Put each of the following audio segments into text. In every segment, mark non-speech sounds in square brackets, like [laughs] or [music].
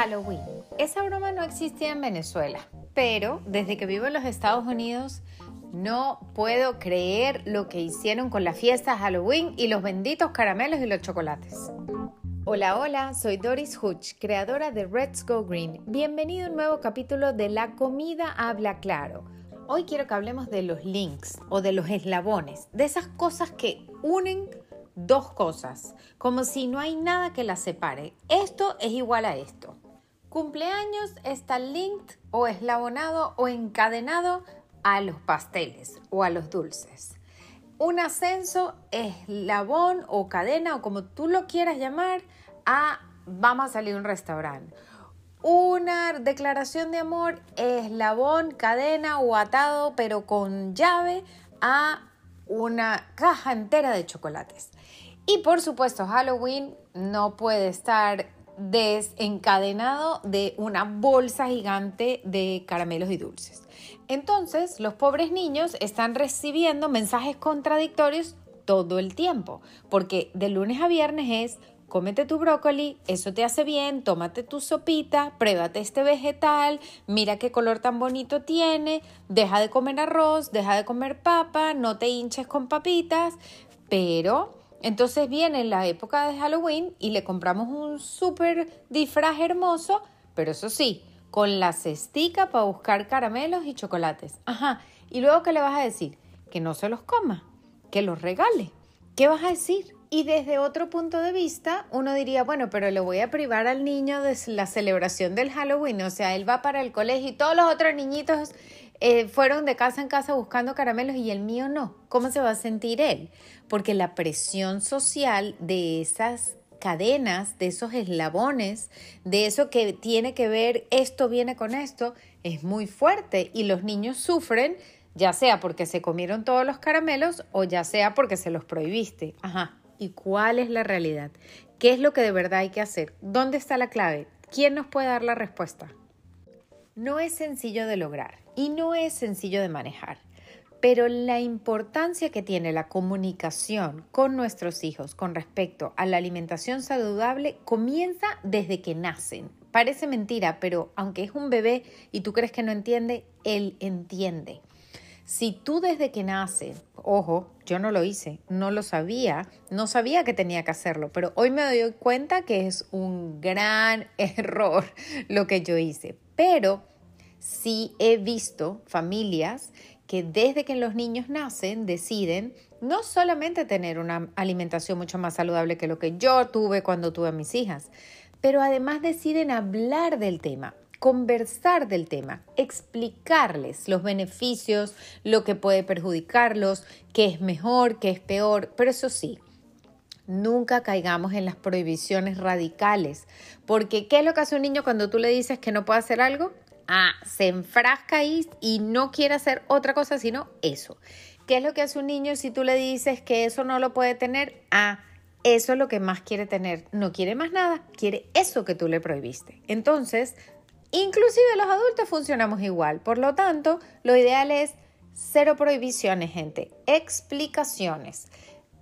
Halloween. Esa broma no existía en Venezuela, pero desde que vivo en los Estados Unidos no puedo creer lo que hicieron con la fiesta Halloween y los benditos caramelos y los chocolates. Hola, hola, soy Doris Hutch, creadora de Let's Go Green. Bienvenido a un nuevo capítulo de La comida habla claro. Hoy quiero que hablemos de los links o de los eslabones, de esas cosas que unen dos cosas, como si no hay nada que las separe. Esto es igual a esto. Cumpleaños está linked o eslabonado o encadenado a los pasteles o a los dulces. Un ascenso, eslabón o cadena o como tú lo quieras llamar a vamos a salir a un restaurante. Una declaración de amor, eslabón, cadena o atado pero con llave a una caja entera de chocolates. Y por supuesto, Halloween no puede estar desencadenado de una bolsa gigante de caramelos y dulces. Entonces, los pobres niños están recibiendo mensajes contradictorios todo el tiempo, porque de lunes a viernes es cómete tu brócoli, eso te hace bien, tómate tu sopita, pruébate este vegetal, mira qué color tan bonito tiene, deja de comer arroz, deja de comer papa, no te hinches con papitas, pero entonces viene la época de Halloween y le compramos un súper disfraz hermoso, pero eso sí, con la cestica para buscar caramelos y chocolates. Ajá, y luego ¿qué le vas a decir? Que no se los coma, que los regale. ¿Qué vas a decir? Y desde otro punto de vista, uno diría, bueno, pero le voy a privar al niño de la celebración del Halloween, o sea, él va para el colegio y todos los otros niñitos eh, fueron de casa en casa buscando caramelos y el mío no. ¿Cómo se va a sentir él? Porque la presión social de esas cadenas, de esos eslabones, de eso que tiene que ver esto viene con esto, es muy fuerte y los niños sufren ya sea porque se comieron todos los caramelos o ya sea porque se los prohibiste. Ajá. ¿Y cuál es la realidad? ¿Qué es lo que de verdad hay que hacer? ¿Dónde está la clave? ¿Quién nos puede dar la respuesta? No es sencillo de lograr y no es sencillo de manejar. Pero la importancia que tiene la comunicación con nuestros hijos con respecto a la alimentación saludable comienza desde que nacen. Parece mentira, pero aunque es un bebé y tú crees que no entiende, él entiende. Si tú desde que nace, ojo, yo no lo hice, no lo sabía, no sabía que tenía que hacerlo, pero hoy me doy cuenta que es un gran [laughs] error lo que yo hice. Pero sí he visto familias que desde que los niños nacen deciden no solamente tener una alimentación mucho más saludable que lo que yo tuve cuando tuve a mis hijas, pero además deciden hablar del tema, conversar del tema, explicarles los beneficios, lo que puede perjudicarlos, qué es mejor, qué es peor, pero eso sí, nunca caigamos en las prohibiciones radicales, porque ¿qué es lo que hace un niño cuando tú le dices que no puede hacer algo? Se enfrasca ahí y no quiere hacer otra cosa sino eso. ¿Qué es lo que hace un niño si tú le dices que eso no lo puede tener? Ah, eso es lo que más quiere tener. No quiere más nada, quiere eso que tú le prohibiste. Entonces, inclusive los adultos funcionamos igual. Por lo tanto, lo ideal es cero prohibiciones, gente. Explicaciones,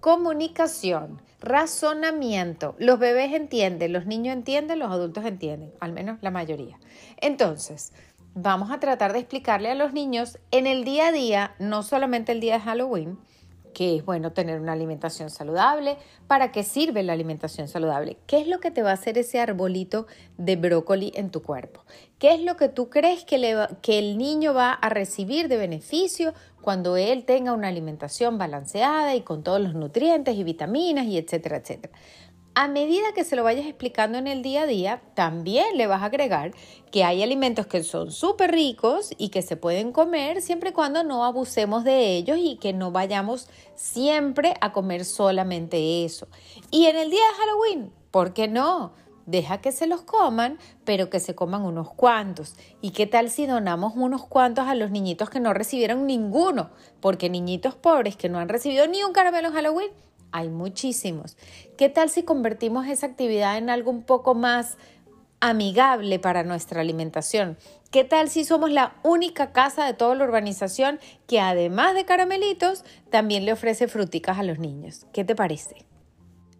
comunicación, razonamiento. Los bebés entienden, los niños entienden, los adultos entienden, al menos la mayoría. Entonces, vamos a tratar de explicarle a los niños en el día a día, no solamente el día de Halloween, que es bueno tener una alimentación saludable. ¿Para qué sirve la alimentación saludable? ¿Qué es lo que te va a hacer ese arbolito de brócoli en tu cuerpo? ¿Qué es lo que tú crees que, que el niño va a recibir de beneficio cuando él tenga una alimentación balanceada y con todos los nutrientes y vitaminas y etcétera, etcétera? A medida que se lo vayas explicando en el día a día, también le vas a agregar que hay alimentos que son súper ricos y que se pueden comer siempre y cuando no abusemos de ellos y que no vayamos siempre a comer solamente eso. Y en el día de Halloween, ¿por qué no? Deja que se los coman, pero que se coman unos cuantos. ¿Y qué tal si donamos unos cuantos a los niñitos que no recibieron ninguno? Porque niñitos pobres que no han recibido ni un caramelo en Halloween, hay muchísimos. ¿Qué tal si convertimos esa actividad en algo un poco más amigable para nuestra alimentación? ¿Qué tal si somos la única casa de toda la urbanización que además de caramelitos también le ofrece fruticas a los niños? ¿Qué te parece?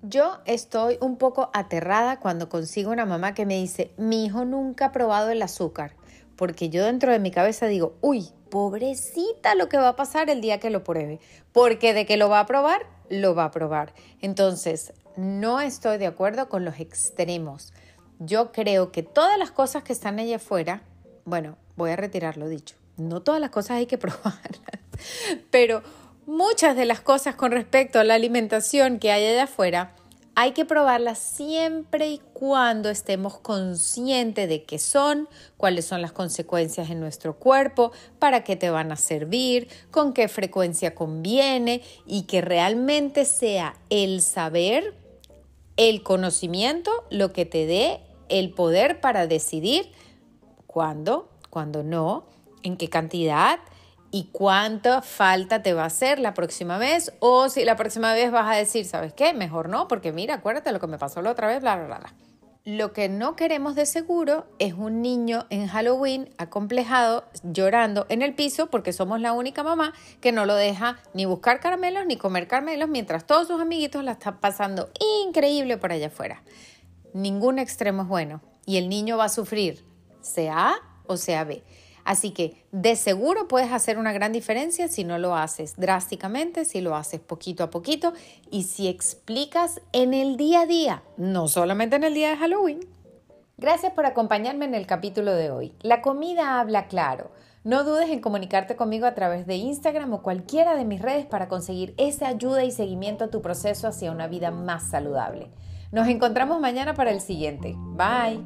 Yo estoy un poco aterrada cuando consigo una mamá que me dice, mi hijo nunca ha probado el azúcar, porque yo dentro de mi cabeza digo, uy, pobrecita lo que va a pasar el día que lo pruebe, porque de que lo va a probar, lo va a probar. Entonces, no estoy de acuerdo con los extremos. Yo creo que todas las cosas que están allá afuera, bueno, voy a retirar lo dicho, no todas las cosas hay que [laughs] probarlas, pero muchas de las cosas con respecto a la alimentación que hay allá afuera, hay que probarlas siempre y cuando estemos conscientes de qué son, cuáles son las consecuencias en nuestro cuerpo, para qué te van a servir, con qué frecuencia conviene y que realmente sea el saber, el conocimiento, lo que te dé el poder para decidir cuándo, cuándo no, en qué cantidad y cuánta falta te va a hacer la próxima vez o si la próxima vez vas a decir, ¿sabes qué? Mejor no, porque mira, acuérdate lo que me pasó la otra vez, bla, bla, bla. Lo que no queremos de seguro es un niño en Halloween acomplejado, llorando en el piso porque somos la única mamá que no lo deja ni buscar caramelos ni comer caramelos mientras todos sus amiguitos la están pasando increíble por allá afuera. Ningún extremo es bueno y el niño va a sufrir, sea A o sea B. Así que de seguro puedes hacer una gran diferencia si no lo haces drásticamente, si lo haces poquito a poquito y si explicas en el día a día, no solamente en el día de Halloween. Gracias por acompañarme en el capítulo de hoy. La comida habla claro. No dudes en comunicarte conmigo a través de Instagram o cualquiera de mis redes para conseguir esa ayuda y seguimiento a tu proceso hacia una vida más saludable. Nos encontramos mañana para el siguiente. Bye.